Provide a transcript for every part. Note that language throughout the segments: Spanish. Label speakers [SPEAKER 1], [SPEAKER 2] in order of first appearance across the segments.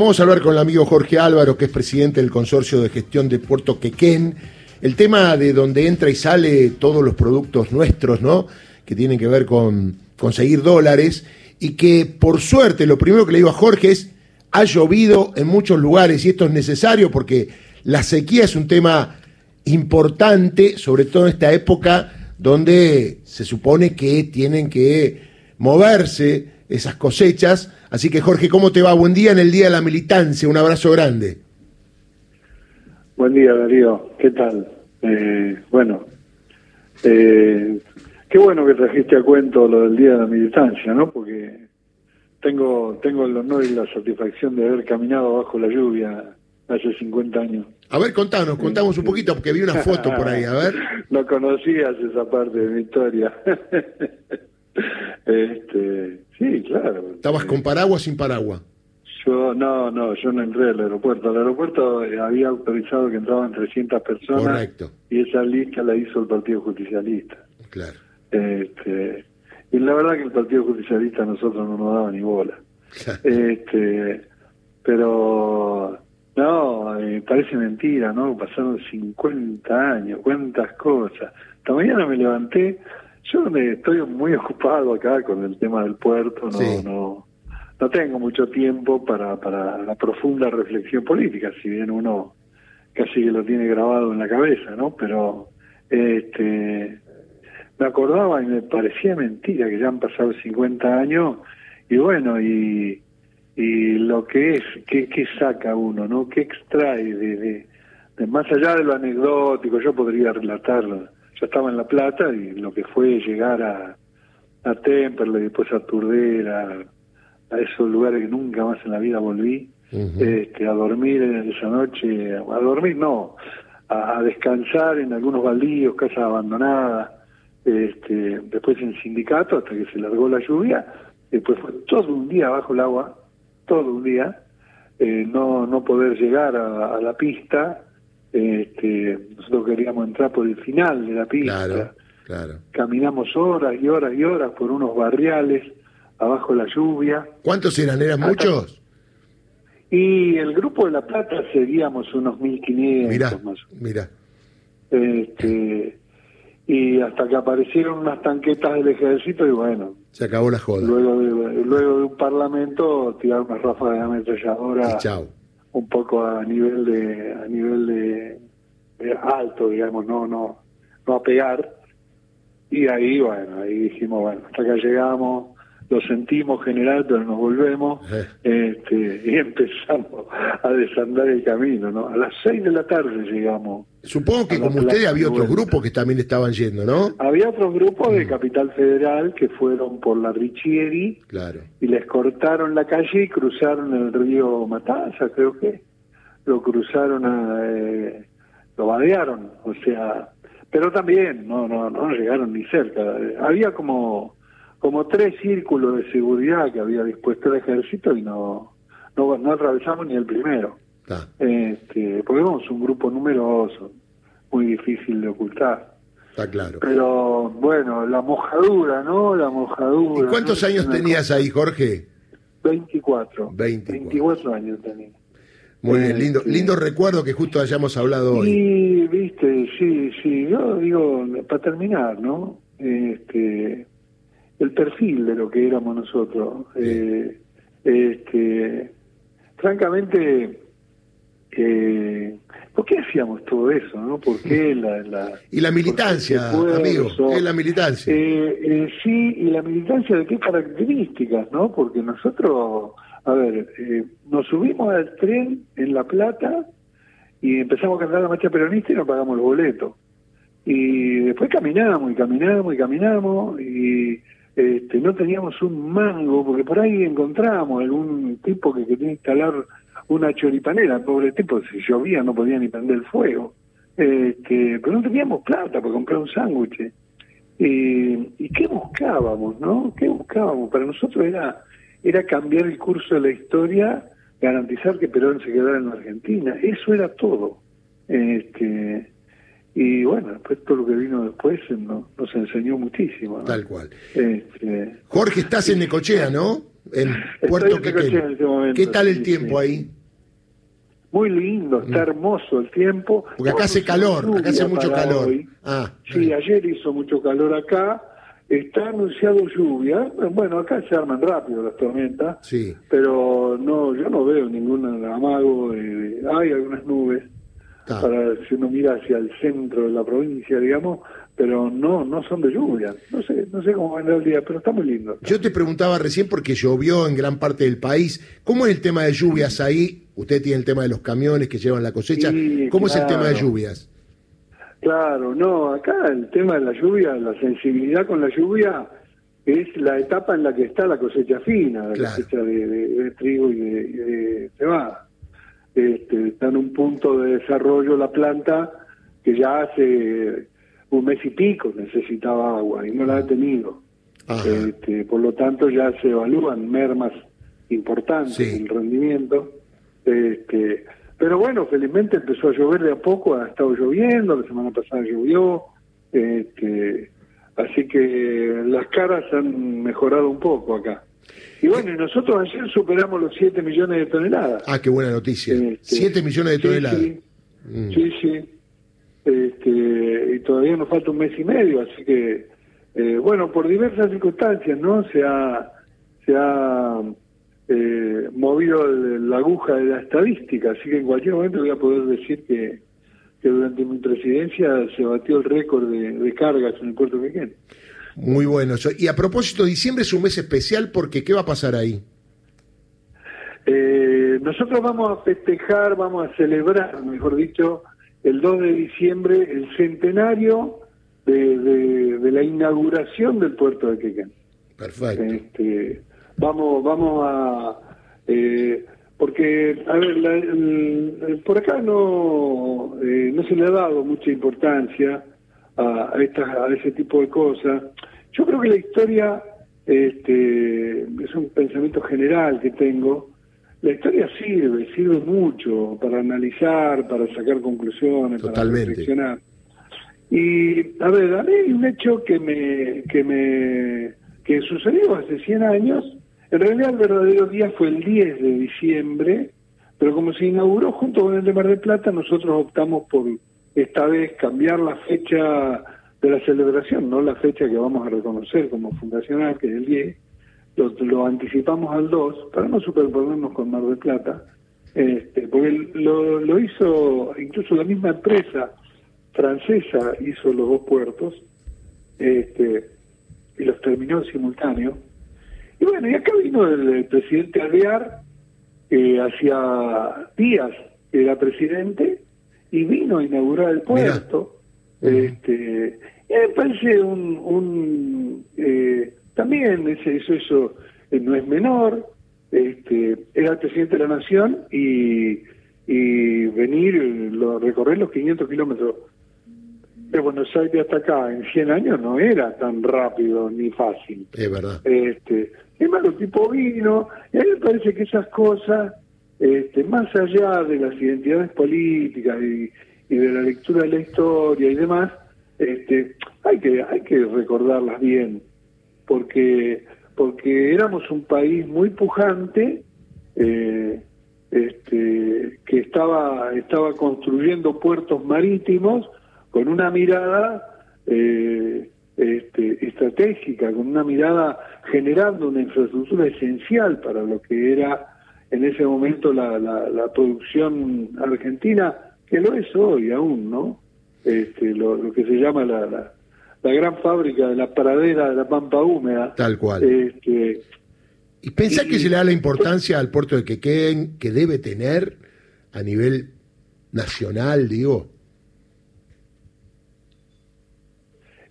[SPEAKER 1] Vamos a hablar con el amigo Jorge Álvaro, que es presidente del Consorcio de Gestión de Puerto Quequén. El tema de donde entra y sale todos los productos nuestros, ¿no? Que tienen que ver con conseguir dólares y que por suerte, lo primero que le digo a Jorge es, ha llovido en muchos lugares y esto es necesario porque la sequía es un tema importante, sobre todo en esta época donde se supone que tienen que moverse esas cosechas. Así que Jorge, ¿cómo te va? Buen día en el Día de la Militancia, un abrazo grande.
[SPEAKER 2] Buen día Darío, ¿qué tal? Eh, bueno, eh, qué bueno que trajiste a cuento lo del Día de la Militancia, ¿no? Porque tengo, tengo el honor y la satisfacción de haber caminado bajo la lluvia hace 50 años.
[SPEAKER 1] A ver, contanos, contamos un poquito, porque vi una foto por ahí, a ver.
[SPEAKER 2] no conocías esa parte de mi historia. este, sí, claro.
[SPEAKER 1] ¿Estabas con paraguas sin paraguas?
[SPEAKER 2] Yo, no, no, yo no entré al aeropuerto. Al aeropuerto había autorizado que entraban 300 personas.
[SPEAKER 1] Correcto.
[SPEAKER 2] Y esa lista la hizo el Partido Justicialista.
[SPEAKER 1] Claro.
[SPEAKER 2] Este, y la verdad que el Partido Justicialista a nosotros no nos daba ni bola. Este, pero no, eh, parece mentira, ¿no? Pasaron 50 años, cuántas cosas. Esta mañana me levanté, yo me estoy muy ocupado acá con el tema del puerto, no, no, no tengo mucho tiempo para, para la profunda reflexión política, si bien uno casi que lo tiene grabado en la cabeza, ¿no? Pero este me acordaba y me parecía mentira que ya han pasado 50 años y bueno, y y lo que es, qué, qué saca uno, ¿no? ¿Qué extrae de, de, más allá de lo anecdótico? Yo podría relatarlo. Yo estaba en La Plata y lo que fue llegar a, a Temperley, después a Turdera, a esos lugares que nunca más en la vida volví, este, a dormir esa noche, a dormir no, a, descansar en algunos baldíos, casas abandonadas, este, después en sindicato hasta que se largó la lluvia, después fue todo un día bajo el agua, todo un día, eh, no, no poder llegar a, la pista. Este, nosotros queríamos entrar por el final de la pista.
[SPEAKER 1] Claro,
[SPEAKER 2] Caminamos horas y horas y horas por unos barriales abajo la lluvia.
[SPEAKER 1] ¿Cuántos eran? ¿Eran muchos?
[SPEAKER 2] Y el grupo de La Plata seríamos unos 1500
[SPEAKER 1] mirá,
[SPEAKER 2] más.
[SPEAKER 1] Mira.
[SPEAKER 2] Este, y hasta que aparecieron unas tanquetas del ejército y bueno.
[SPEAKER 1] Se acabó la joda.
[SPEAKER 2] Luego de, luego de un parlamento tirar una ráfaga de ametralladora un poco a nivel de a nivel de, alto, digamos, no no no a pegar. Y ahí, bueno, ahí dijimos, bueno, hasta acá llegamos, lo sentimos general, pero nos volvemos
[SPEAKER 1] Eh.
[SPEAKER 2] este, y empezamos a desandar el camino, ¿no? A las seis de la tarde llegamos.
[SPEAKER 1] Supongo que como ustedes había otros grupos que también estaban yendo, ¿no?
[SPEAKER 2] Había otros grupos
[SPEAKER 1] Mm.
[SPEAKER 2] de Capital Federal que fueron por la Richieri
[SPEAKER 1] Claro.
[SPEAKER 2] y les cortaron la calle y cruzaron el río Matanza, creo que. Lo cruzaron, a, eh, lo vadearon, o sea, pero también no, no, no llegaron ni cerca. Había como, como tres círculos de seguridad que había dispuesto el ejército y no, no, no atravesamos ni el primero. Este, porque somos un grupo numeroso, muy difícil de ocultar.
[SPEAKER 1] Está claro.
[SPEAKER 2] Pero bueno, la mojadura, ¿no? La
[SPEAKER 1] ¿Y
[SPEAKER 2] mojadura.
[SPEAKER 1] cuántos
[SPEAKER 2] ¿no? Es
[SPEAKER 1] años tenías ahí, Jorge?
[SPEAKER 2] 24.
[SPEAKER 1] 24.
[SPEAKER 2] 24 años tenía.
[SPEAKER 1] Muy bien, lindo,
[SPEAKER 2] Este,
[SPEAKER 1] lindo recuerdo que justo hayamos hablado hoy.
[SPEAKER 2] Y, viste, sí, sí, yo digo, para terminar, ¿no? Este, el perfil de lo que éramos nosotros. Eh, este, francamente, eh, ¿por qué hacíamos todo eso, no? ¿Por qué la... la
[SPEAKER 1] Y la militancia, amigo, es la militancia.
[SPEAKER 2] Eh, eh, sí, y la militancia de qué características, ¿no? Porque nosotros, a ver, eh, nos subimos al tren en La Plata y empezamos a cantar la marcha peronista y nos pagamos el boleto. Y después caminamos y caminamos y caminamos y este, no teníamos un mango, porque por ahí encontramos algún tipo que quería instalar una choripanera, pobre tipo, si llovía no podía ni prender fuego. Este, pero no teníamos plata para comprar un sándwich. Eh, ¿Y qué buscábamos, no? ¿Qué buscábamos? Para nosotros era, era cambiar el curso de la historia, garantizar que Perón se quedara en Argentina. Eso era todo. Este, y bueno, después todo lo que vino después eh, no- nos enseñó muchísimo. ¿no?
[SPEAKER 1] Tal cual.
[SPEAKER 2] Este,
[SPEAKER 1] Jorge, estás en Necochea, ¿no? en Puerto Quequén. Este ¿Qué tal el tiempo ahí?
[SPEAKER 2] Muy lindo, está mm. hermoso el tiempo.
[SPEAKER 1] Porque acá hace calor, acá hace mucho calor.
[SPEAKER 2] Ah, sí, ayer hizo mucho calor acá. Está anunciado lluvia. Bueno, acá se arman rápido las tormentas.
[SPEAKER 1] Sí.
[SPEAKER 2] pero no, yo no veo ningún amago. hay algunas nubes para si uno mira hacia el centro de la provincia, digamos, pero no no son de lluvia. No sé, no sé cómo vendrá el día, pero está muy lindo.
[SPEAKER 1] Yo te preguntaba recién porque llovió en gran parte del país. ¿Cómo es el tema de lluvias ahí? Usted tiene el tema de los camiones que llevan la cosecha. ¿Cómo es el tema de lluvias?
[SPEAKER 2] Claro, no, acá el tema de la lluvia, la sensibilidad con la lluvia es la etapa en la que está la cosecha fina, la cosecha de, trigo y de cebada este, está en un punto de desarrollo la planta que ya hace un mes y pico necesitaba agua y no la ha tenido. Este, por lo tanto ya se evalúan mermas importantes en el rendimiento. Este, pero bueno, felizmente empezó a llover de a poco, ha estado lloviendo, la semana pasada llovió, este, así que las caras han mejorado un poco acá. Y bueno, y nosotros ayer superamos los 7 millones de toneladas.
[SPEAKER 1] Ah, qué buena noticia. 7 este, millones de toneladas.
[SPEAKER 2] Mm. Sí, sí. Este, y todavía nos falta un mes y medio, así que, eh, bueno, por diversas circunstancias, ¿no? Se ha, se ha eh, movido la aguja de la estadística, así que en cualquier momento voy a poder decir que, que durante mi presidencia se batió el récord de, cargas en el puerto Quequén.
[SPEAKER 1] Muy bueno. Y a propósito, diciembre es un mes especial porque ¿qué va a pasar ahí?
[SPEAKER 2] Eh, nosotros vamos a festejar, vamos a celebrar, mejor dicho, el 2 de diciembre el centenario de, la inauguración del puerto de Quequén.
[SPEAKER 1] Perfecto.
[SPEAKER 2] Este, vamos, vamos a... Eh, porque, a ver, por acá no, eh, no se le ha dado mucha importancia a, a, a ese tipo de cosas. Yo creo que la historia, este, es un pensamiento general que tengo, la historia sirve, sirve mucho para analizar, para sacar conclusiones, para reflexionar. Y, a ver, a mí hay un hecho que me, que me, que sucedió hace 100 años, en realidad el verdadero día fue el 10 de diciembre, pero como se inauguró junto con el de Mar del Plata, nosotros optamos por esta vez cambiar la fecha de la celebración, no la fecha que vamos a reconocer como fundacional, que es el 10, lo, anticipamos al 2 para no superponernos con Mar del Plata, este, porque lo, lo hizo incluso la misma empresa francesa, hizo los dos puertos este, y los terminó en simultáneo. Y bueno, y acá vino el, presidente Alvear, que hacía días era presidente, y vino a inaugurar el puerto. Este, y me parece un, un eh, también ese, eso, eso eh, no es menor, este, era el presidente de la nación y, y venir, lo, recorrer los 500 kilómetros de Buenos Aires hasta acá en 100 años no era tan rápido ni fácil.
[SPEAKER 1] Es verdad.
[SPEAKER 2] Este, es más, el tipo vino, y a mí me parece que esas cosas, este, más allá de las identidades políticas y, de la lectura de la historia y demás, este, hay que hay que recordarlas bien, porque porque éramos un país muy pujante, eh, este, que estaba estaba construyendo puertos marítimos con una mirada eh, este, estratégica, con una mirada generando una infraestructura esencial para lo que era en ese momento la, la producción argentina que lo es hoy aún, ¿no? Este, lo, que se llama la, la, gran fábrica de la pradera de la pampa húmeda.
[SPEAKER 1] Tal cual.
[SPEAKER 2] Este,
[SPEAKER 1] ¿Y pensá que se le da la importancia al puerto de Quequén que debe tener a nivel nacional, digo?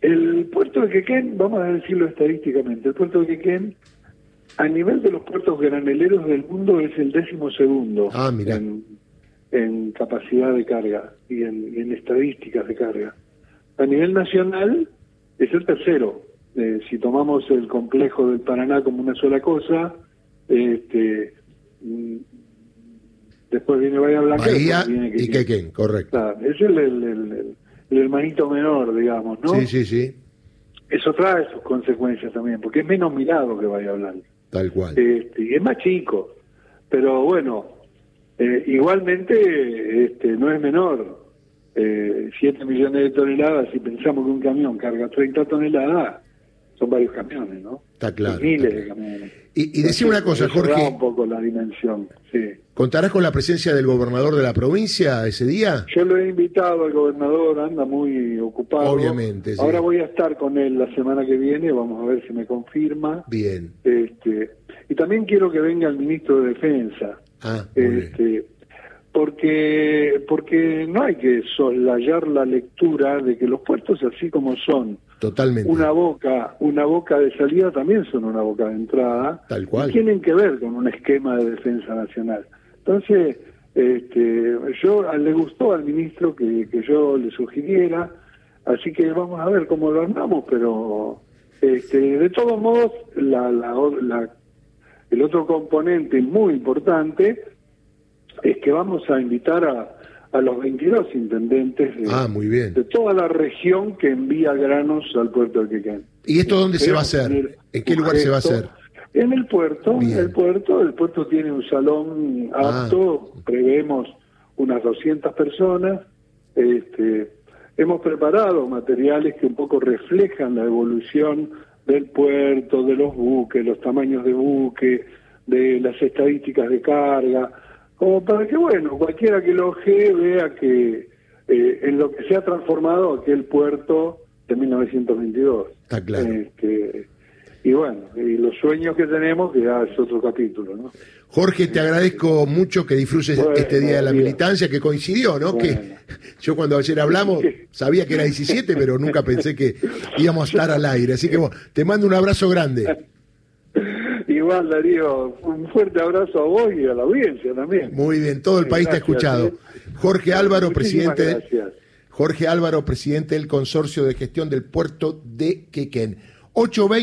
[SPEAKER 2] El puerto de Quequén, vamos a decirlo estadísticamente, el puerto de Quequén a nivel de los puertos graneleros del mundo es el décimo segundo.
[SPEAKER 1] Ah, mira
[SPEAKER 2] en capacidad de carga y en, estadísticas de carga. A nivel nacional es el tercero. Eh, si tomamos el complejo del Paraná como una sola cosa, este, mm, después viene Bahía Blanca.
[SPEAKER 1] Bahía y Quequén, correcto.
[SPEAKER 2] es el, el, hermanito menor, digamos, ¿no?
[SPEAKER 1] Sí, sí, sí.
[SPEAKER 2] Eso trae sus consecuencias también, porque es menos mirado que Bahía Blanca.
[SPEAKER 1] Tal cual.
[SPEAKER 2] Este, y es más chico, pero bueno, eh, igualmente este, no es menor. Eh, 7 millones de toneladas, si pensamos que un camión carga 30 toneladas, son varios camiones, ¿no?
[SPEAKER 1] Está claro.
[SPEAKER 2] Miles
[SPEAKER 1] está
[SPEAKER 2] de camiones.
[SPEAKER 1] Y, y decime una cosa, Jorge,
[SPEAKER 2] un poco la dimensión, sí.
[SPEAKER 1] ¿contarás con la presencia del gobernador de la provincia ese día?
[SPEAKER 2] Yo lo he invitado al gobernador, anda muy ocupado.
[SPEAKER 1] Obviamente, sí.
[SPEAKER 2] Ahora voy a estar con él la semana que viene, vamos a ver si me confirma.
[SPEAKER 1] Bien.
[SPEAKER 2] Este, y también quiero que venga el ministro de Defensa,
[SPEAKER 1] Ah, bien.
[SPEAKER 2] este, porque porque no hay que soslayar la lectura de que los puertos así como son
[SPEAKER 1] Totalmente.
[SPEAKER 2] una boca una boca de salida también son una boca de entrada
[SPEAKER 1] Tal cual.
[SPEAKER 2] y tienen que ver con un esquema de defensa nacional entonces este yo le gustó al ministro que, que yo le sugiriera así que vamos a ver cómo lo armamos pero este de todos modos la, la, la el otro componente muy importante es que vamos a invitar a, a los 22 intendentes de,
[SPEAKER 1] Ah, muy bien.
[SPEAKER 2] de toda la región que envía granos al puerto de Quequén.
[SPEAKER 1] ¿Y esto dónde se va a hacer? ¿En qué lugar se va a hacer?
[SPEAKER 2] En el puerto,
[SPEAKER 1] Bien.
[SPEAKER 2] el puerto, el puerto tiene un salón
[SPEAKER 1] Ah.
[SPEAKER 2] apto, preveemos unas 200 personas. Este, hemos preparado materiales que un poco reflejan la evolución del puerto, de los buques, los tamaños de buque, de las estadísticas de carga, como para que, bueno, cualquiera que lo vea que eh, en lo que se ha transformado aquel puerto de 1922.
[SPEAKER 1] Está claro.
[SPEAKER 2] Este, y bueno, y los sueños que tenemos, que ya es otro capítulo, ¿no?
[SPEAKER 1] Jorge, te agradezco mucho que disfrutes
[SPEAKER 2] Bueno,
[SPEAKER 1] este Día de la. Militancia, que coincidió, ¿no?
[SPEAKER 2] Bueno.
[SPEAKER 1] Que yo cuando ayer hablamos sabía que era 17, pero nunca pensé que íbamos a estar al aire. Así que bueno, te mando un abrazo grande.
[SPEAKER 2] Igual, Darío, un fuerte abrazo a vos y a la audiencia también.
[SPEAKER 1] Muy bien, todo el país te ha
[SPEAKER 2] Gracias,
[SPEAKER 1] escuchado.
[SPEAKER 2] eh.
[SPEAKER 1] Jorge Álvaro,
[SPEAKER 2] Muchísimas
[SPEAKER 1] presidente,
[SPEAKER 2] gracias.
[SPEAKER 1] Jorge Álvaro, presidente del Consorcio de Gestión del Puerto de Quequén. 820